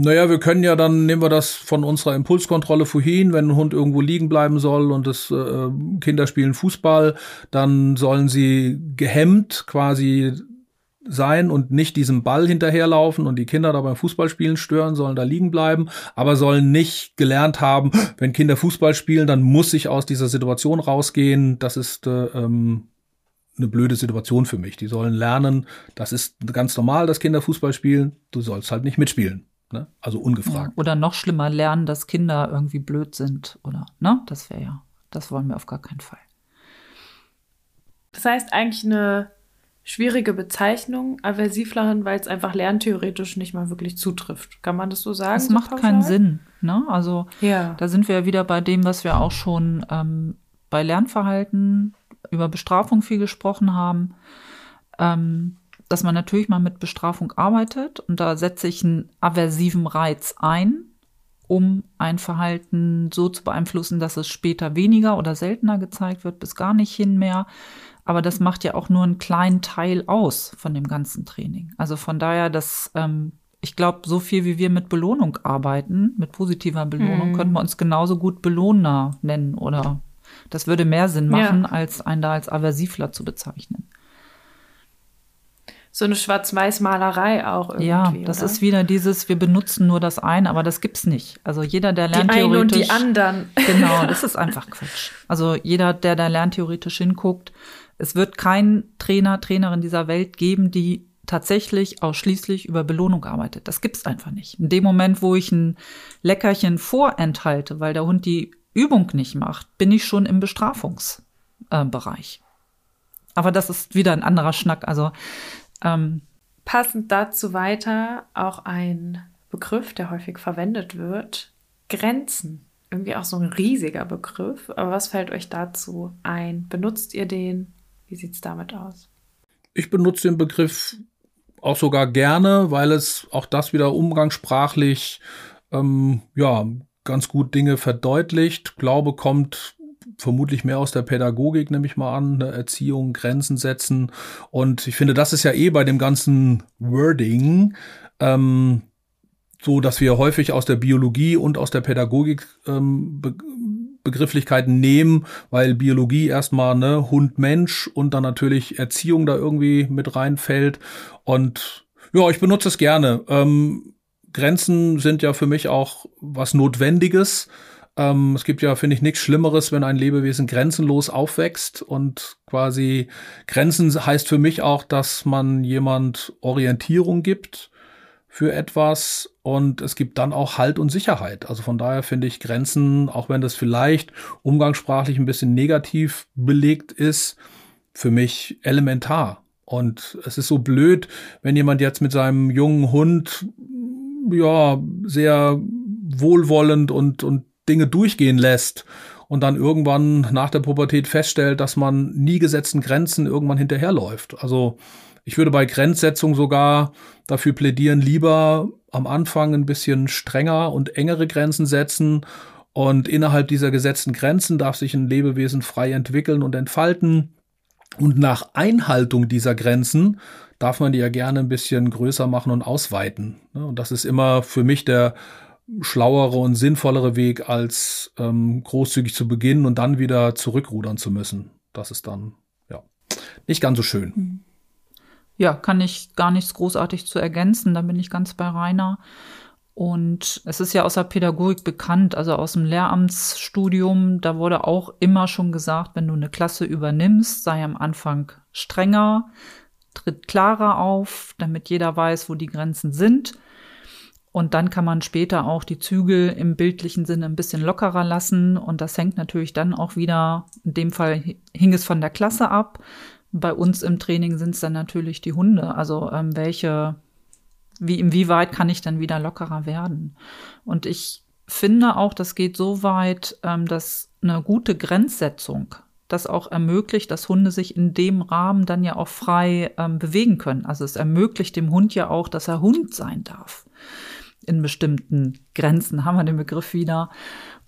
Naja, wir können ja dann, nehmen wir das von unserer Impulskontrolle vorhin, wenn ein Hund irgendwo liegen bleiben soll und das äh, Kinder spielen Fußball, dann sollen sie gehemmt quasi sein und nicht diesem Ball hinterherlaufen und die Kinder da beim Fußballspielen stören, sollen da liegen bleiben, aber sollen nicht gelernt haben, wenn Kinder Fußball spielen, dann muss ich aus dieser Situation rausgehen. Das ist äh, ähm, eine blöde Situation für mich. Die sollen lernen, das ist ganz normal, dass Kinder Fußball spielen. Du sollst halt nicht mitspielen. Ne? Also ungefragt. Ja, oder noch schlimmer lernen, dass Kinder irgendwie blöd sind oder, ne? Das wäre ja, das wollen wir auf gar keinen Fall. Das heißt eigentlich eine schwierige Bezeichnung, Aversivlerin, weil es einfach lerntheoretisch nicht mal wirklich zutrifft. Kann man das so sagen? Das so macht keinen Sinn. Ne? Also ja. da sind wir ja wieder bei dem, was wir auch schon ähm, bei Lernverhalten über Bestrafung viel gesprochen haben. Ähm, dass man natürlich mal mit Bestrafung arbeitet und da setze ich einen aversiven Reiz ein, um ein Verhalten so zu beeinflussen, dass es später weniger oder seltener gezeigt wird, bis gar nicht hin mehr. Aber das macht ja auch nur einen kleinen Teil aus von dem ganzen Training. Also von daher, dass ähm, ich glaube, so viel wie wir mit Belohnung arbeiten, mit positiver Belohnung, mhm. könnten wir uns genauso gut Belohner nennen oder das würde mehr Sinn machen, ja. als einen da als Aversivler zu bezeichnen. So eine Schwarz-Weiß-Malerei auch irgendwie. Ja, das oder? ist wieder dieses, wir benutzen nur das eine, aber das gibt's nicht. Also jeder, der lernt die theoretisch. und die anderen. Genau, das *laughs* ist einfach Quatsch. Also jeder, der da lerntheoretisch hinguckt, es wird kein Trainer, Trainerin dieser Welt geben, die tatsächlich ausschließlich über Belohnung arbeitet. Das gibt's einfach nicht. In dem Moment, wo ich ein Leckerchen vorenthalte, weil der Hund die Übung nicht macht, bin ich schon im Bestrafungsbereich. Aber das ist wieder ein anderer Schnack. Also ähm, passend dazu weiter auch ein Begriff, der häufig verwendet wird: Grenzen. Irgendwie auch so ein riesiger Begriff. Aber was fällt euch dazu ein? Benutzt ihr den? Wie sieht's damit aus? Ich benutze den Begriff auch sogar gerne, weil es auch das wieder umgangssprachlich ähm, ja ganz gut Dinge verdeutlicht. Glaube kommt vermutlich mehr aus der Pädagogik, nehme ich mal an, ne? Erziehung, Grenzen setzen. Und ich finde, das ist ja eh bei dem ganzen Wording ähm, so, dass wir häufig aus der Biologie und aus der Pädagogik ähm, Begrifflichkeiten nehmen, weil Biologie erstmal ne Hund Mensch und dann natürlich Erziehung da irgendwie mit reinfällt. Und ja, ich benutze es gerne. Ähm, Grenzen sind ja für mich auch was Notwendiges. Ähm, es gibt ja, finde ich, nichts Schlimmeres, wenn ein Lebewesen grenzenlos aufwächst und quasi Grenzen heißt für mich auch, dass man jemand Orientierung gibt für etwas und es gibt dann auch Halt und Sicherheit. Also von daher finde ich Grenzen, auch wenn das vielleicht umgangssprachlich ein bisschen negativ belegt ist, für mich elementar. Und es ist so blöd, wenn jemand jetzt mit seinem jungen Hund ja sehr wohlwollend und, und Dinge durchgehen lässt und dann irgendwann nach der Pubertät feststellt, dass man nie gesetzten Grenzen irgendwann hinterherläuft. Also ich würde bei Grenzsetzung sogar dafür plädieren, lieber am Anfang ein bisschen strenger und engere Grenzen setzen und innerhalb dieser gesetzten Grenzen darf sich ein Lebewesen frei entwickeln und entfalten. Und nach Einhaltung dieser Grenzen darf man die ja gerne ein bisschen größer machen und ausweiten. Und das ist immer für mich der schlauere und sinnvollere Weg, als ähm, großzügig zu beginnen und dann wieder zurückrudern zu müssen. Das ist dann ja nicht ganz so schön. Mhm. Ja, kann ich gar nichts großartig zu ergänzen. Da bin ich ganz bei Rainer. Und es ist ja aus der Pädagogik bekannt, also aus dem Lehramtsstudium, da wurde auch immer schon gesagt, wenn du eine Klasse übernimmst, sei am Anfang strenger, tritt klarer auf, damit jeder weiß, wo die Grenzen sind. Und dann kann man später auch die Zügel im bildlichen Sinne ein bisschen lockerer lassen. Und das hängt natürlich dann auch wieder, in dem Fall hing es von der Klasse ab. Bei uns im Training sind es dann natürlich die Hunde. Also ähm, welche, wie inwieweit kann ich dann wieder lockerer werden? Und ich finde auch, das geht so weit, ähm, dass eine gute Grenzsetzung das auch ermöglicht, dass Hunde sich in dem Rahmen dann ja auch frei ähm, bewegen können. Also es ermöglicht dem Hund ja auch, dass er Hund sein darf. In bestimmten Grenzen haben wir den Begriff wieder.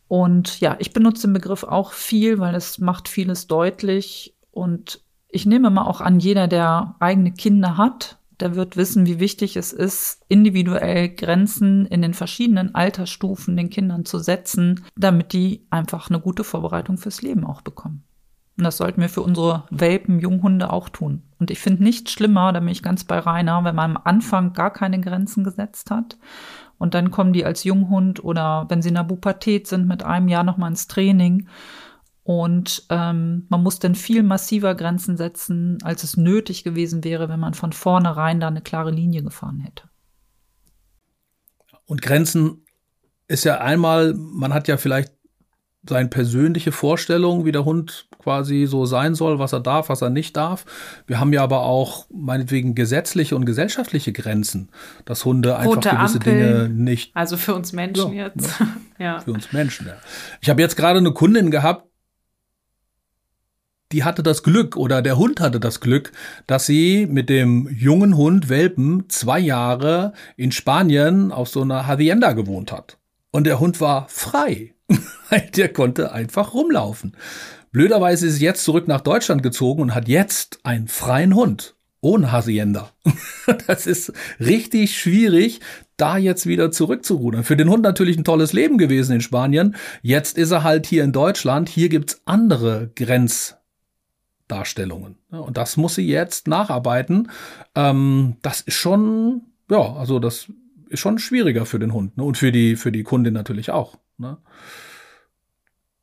Und ja, ich benutze den Begriff auch viel, weil es macht vieles deutlich und ich nehme mal auch an, jeder, der eigene Kinder hat, der wird wissen, wie wichtig es ist, individuell Grenzen in den verschiedenen Altersstufen den Kindern zu setzen, damit die einfach eine gute Vorbereitung fürs Leben auch bekommen. Und das sollten wir für unsere Welpen, Junghunde auch tun. Und ich finde nichts schlimmer, da bin ich ganz bei Rainer, wenn man am Anfang gar keine Grenzen gesetzt hat. Und dann kommen die als Junghund oder wenn sie in der Pubertät sind, mit einem Jahr nochmal ins Training und ähm, man muss dann viel massiver Grenzen setzen, als es nötig gewesen wäre, wenn man von vornherein da eine klare Linie gefahren hätte. Und Grenzen ist ja einmal, man hat ja vielleicht seine persönliche Vorstellung, wie der Hund quasi so sein soll, was er darf, was er nicht darf. Wir haben ja aber auch meinetwegen gesetzliche und gesellschaftliche Grenzen, dass Hunde Rote einfach gewisse Ampel, Dinge nicht. Also für uns Menschen ja, jetzt. Ja, *laughs* ja. Für uns Menschen, ja. Ich habe jetzt gerade eine Kundin gehabt, die hatte das Glück oder der Hund hatte das Glück, dass sie mit dem jungen Hund Welpen zwei Jahre in Spanien auf so einer Hacienda gewohnt hat. Und der Hund war frei. *laughs* der konnte einfach rumlaufen. Blöderweise ist sie jetzt zurück nach Deutschland gezogen und hat jetzt einen freien Hund. ohne Hacienda. *laughs* Das ist richtig schwierig, da jetzt wieder zurückzurudern. Für den Hund natürlich ein tolles Leben gewesen in Spanien. Jetzt ist er halt hier in Deutschland. Hier gibt's andere Grenzdarstellungen. Und das muss sie jetzt nacharbeiten. Ähm, das ist schon, ja, also das ist schon schwieriger für den Hund ne? und für die, für die Kundin natürlich auch. Ne?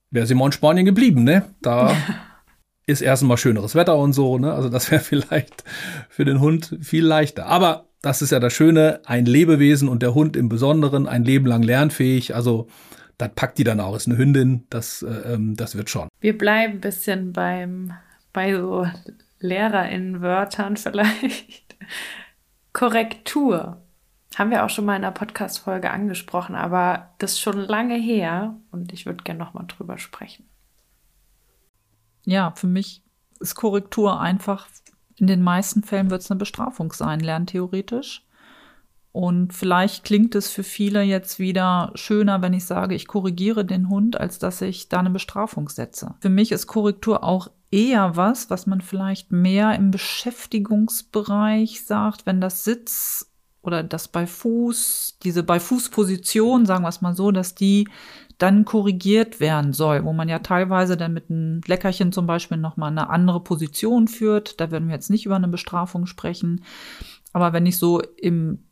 Wäre sie mal in Spanien geblieben, ne? Da *laughs* ist erstmal schöneres Wetter und so, ne? Also das wäre *laughs* vielleicht für den Hund viel leichter. Aber das ist ja das Schöne, ein Lebewesen und der Hund im Besonderen ein Leben lang lernfähig. Also das packt die dann auch, ist eine Hündin, das, äh, ähm, das wird schon. Wir bleiben ein bisschen beim, bei so LehrerInnen-Wörtern vielleicht. Korrektur. Haben wir auch schon mal in einer Podcast-Folge angesprochen, aber das ist schon lange her und ich würde gerne nochmal drüber sprechen ja, für mich ist Korrektur einfach, in den meisten Fällen wird es eine Bestrafung sein, lerntheoretisch. Und vielleicht klingt es für viele jetzt wieder schöner, wenn ich sage, ich korrigiere den Hund, als dass ich da eine Bestrafung setze. Für mich ist Korrektur auch eher was, was man vielleicht mehr im Beschäftigungsbereich sagt, wenn das Sitz oder das bei Fuß, diese bei Fußposition, sagen wir es mal so, dass die dann korrigiert werden soll, wo man ja teilweise dann mit einem Leckerchen zum Beispiel nochmal eine andere Position führt. Da werden wir jetzt nicht über eine Bestrafung sprechen. Aber wenn ich so im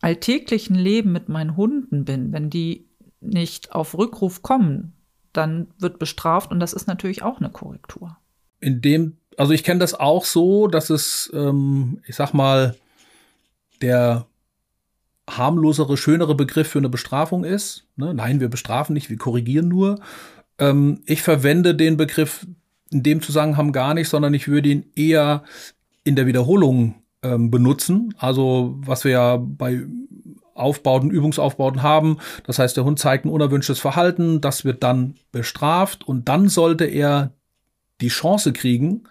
alltäglichen Leben mit meinen Hunden bin, wenn die nicht auf Rückruf kommen, dann wird bestraft und das ist natürlich auch eine Korrektur. In dem, also ich kenne das auch so, dass es, ähm, ich sag mal, der harmlosere, schönere Begriff für eine Bestrafung ist. Ne? Nein, wir bestrafen nicht, wir korrigieren nur. Ähm, ich verwende den Begriff in dem Zusammenhang gar nicht, sondern ich würde ihn eher in der Wiederholung ähm, benutzen. Also was wir ja bei Aufbauten, Übungsaufbauten haben. Das heißt, der Hund zeigt ein unerwünschtes Verhalten, das wird dann bestraft und dann sollte er die Chance kriegen,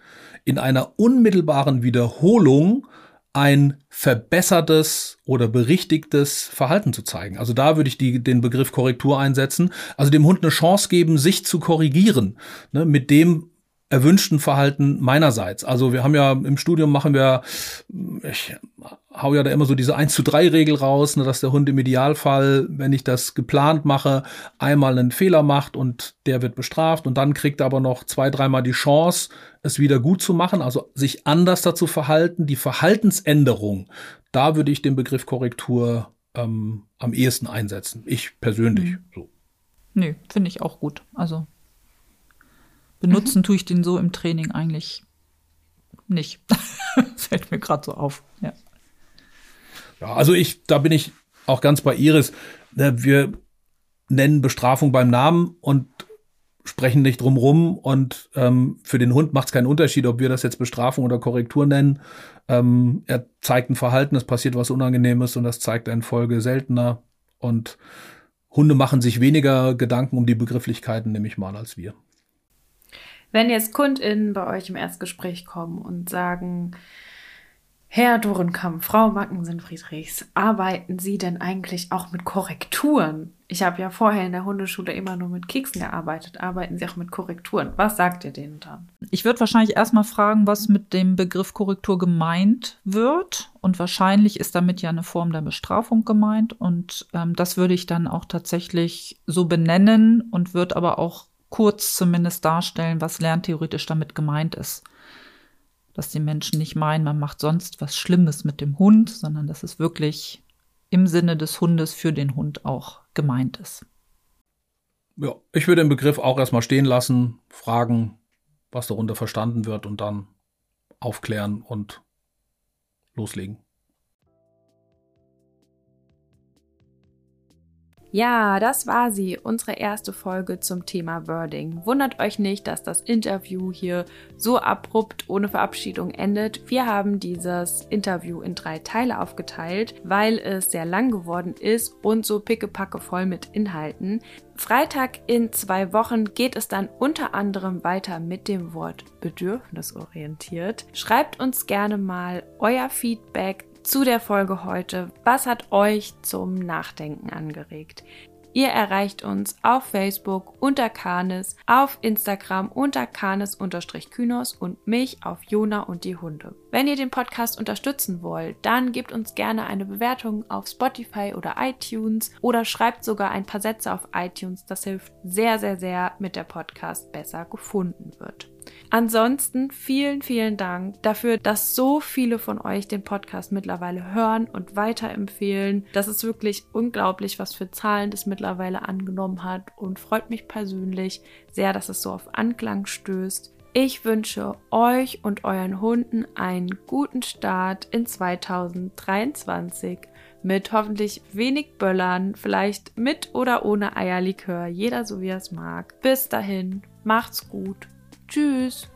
in einer unmittelbaren Wiederholung ein verbessertes oder berichtigtes Verhalten zu zeigen. Also da würde ich die, den Begriff Korrektur einsetzen. Also dem Hund eine Chance geben, sich zu korrigieren, ne, mit dem erwünschten Verhalten meinerseits. Also wir haben ja im Studium machen wir, ich hau ja da immer so diese 1 zu 3 Regel raus, ne, dass der Hund im Idealfall, wenn ich das geplant mache, einmal einen Fehler macht und der wird bestraft und dann kriegt er aber noch zwei, dreimal die Chance, es wieder gut zu machen, also sich anders dazu verhalten, die Verhaltensänderung, da würde ich den Begriff Korrektur ähm, am ehesten einsetzen. Ich persönlich. Mhm. So. Nö, finde ich auch gut. Also Benutzen mhm. tue ich den so im Training eigentlich nicht. *laughs* Fällt mir gerade so auf. Ja. ja, also ich, da bin ich auch ganz bei Iris. Ne, wir nennen Bestrafung beim Namen und sprechen nicht drumrum und ähm, für den Hund macht es keinen Unterschied, ob wir das jetzt Bestrafung oder Korrektur nennen. Ähm, er zeigt ein Verhalten, es passiert was Unangenehmes und das zeigt in Folge seltener und Hunde machen sich weniger Gedanken um die Begrifflichkeiten, nehme ich mal, als wir. Wenn jetzt KundInnen bei euch im Erstgespräch kommen und sagen, Herr Dorenkamp, Frau Mackensen-Friedrichs, arbeiten Sie denn eigentlich auch mit Korrekturen? Ich habe ja vorher in der Hundeschule immer nur mit Keksen gearbeitet. Arbeiten Sie auch mit Korrekturen? Was sagt ihr denen dann? Ich würde wahrscheinlich erstmal fragen, was mit dem Begriff Korrektur gemeint wird. Und wahrscheinlich ist damit ja eine Form der Bestrafung gemeint. Und ähm, das würde ich dann auch tatsächlich so benennen und würde aber auch kurz zumindest darstellen, was lerntheoretisch damit gemeint ist. Dass die Menschen nicht meinen, man macht sonst was Schlimmes mit dem Hund, sondern dass es wirklich im Sinne des Hundes für den Hund auch gemeint ist. Ja, ich würde den Begriff auch erstmal stehen lassen, fragen, was darunter verstanden wird und dann aufklären und loslegen. Ja, das war sie, unsere erste Folge zum Thema Wording. Wundert euch nicht, dass das Interview hier so abrupt ohne Verabschiedung endet. Wir haben dieses Interview in drei Teile aufgeteilt, weil es sehr lang geworden ist und so pickepacke voll mit Inhalten. Freitag in zwei Wochen geht es dann unter anderem weiter mit dem Wort bedürfnisorientiert. Schreibt uns gerne mal euer Feedback zu der Folge heute. Was hat euch zum Nachdenken angeregt? Ihr erreicht uns auf Facebook unter Kanes, auf Instagram unter Kanes-Kynos und mich auf Jona und die Hunde. Wenn ihr den Podcast unterstützen wollt, dann gebt uns gerne eine Bewertung auf Spotify oder iTunes oder schreibt sogar ein paar Sätze auf iTunes. Das hilft sehr, sehr, sehr, mit der Podcast besser gefunden wird. Ansonsten vielen, vielen Dank dafür, dass so viele von euch den Podcast mittlerweile hören und weiterempfehlen. Das ist wirklich unglaublich, was für Zahlen das mittlerweile angenommen hat und freut mich persönlich sehr, dass es so auf Anklang stößt. Ich wünsche euch und euren Hunden einen guten Start in 2023 mit hoffentlich wenig Böllern, vielleicht mit oder ohne Eierlikör, jeder so wie er es mag. Bis dahin, macht's gut. Tschüss.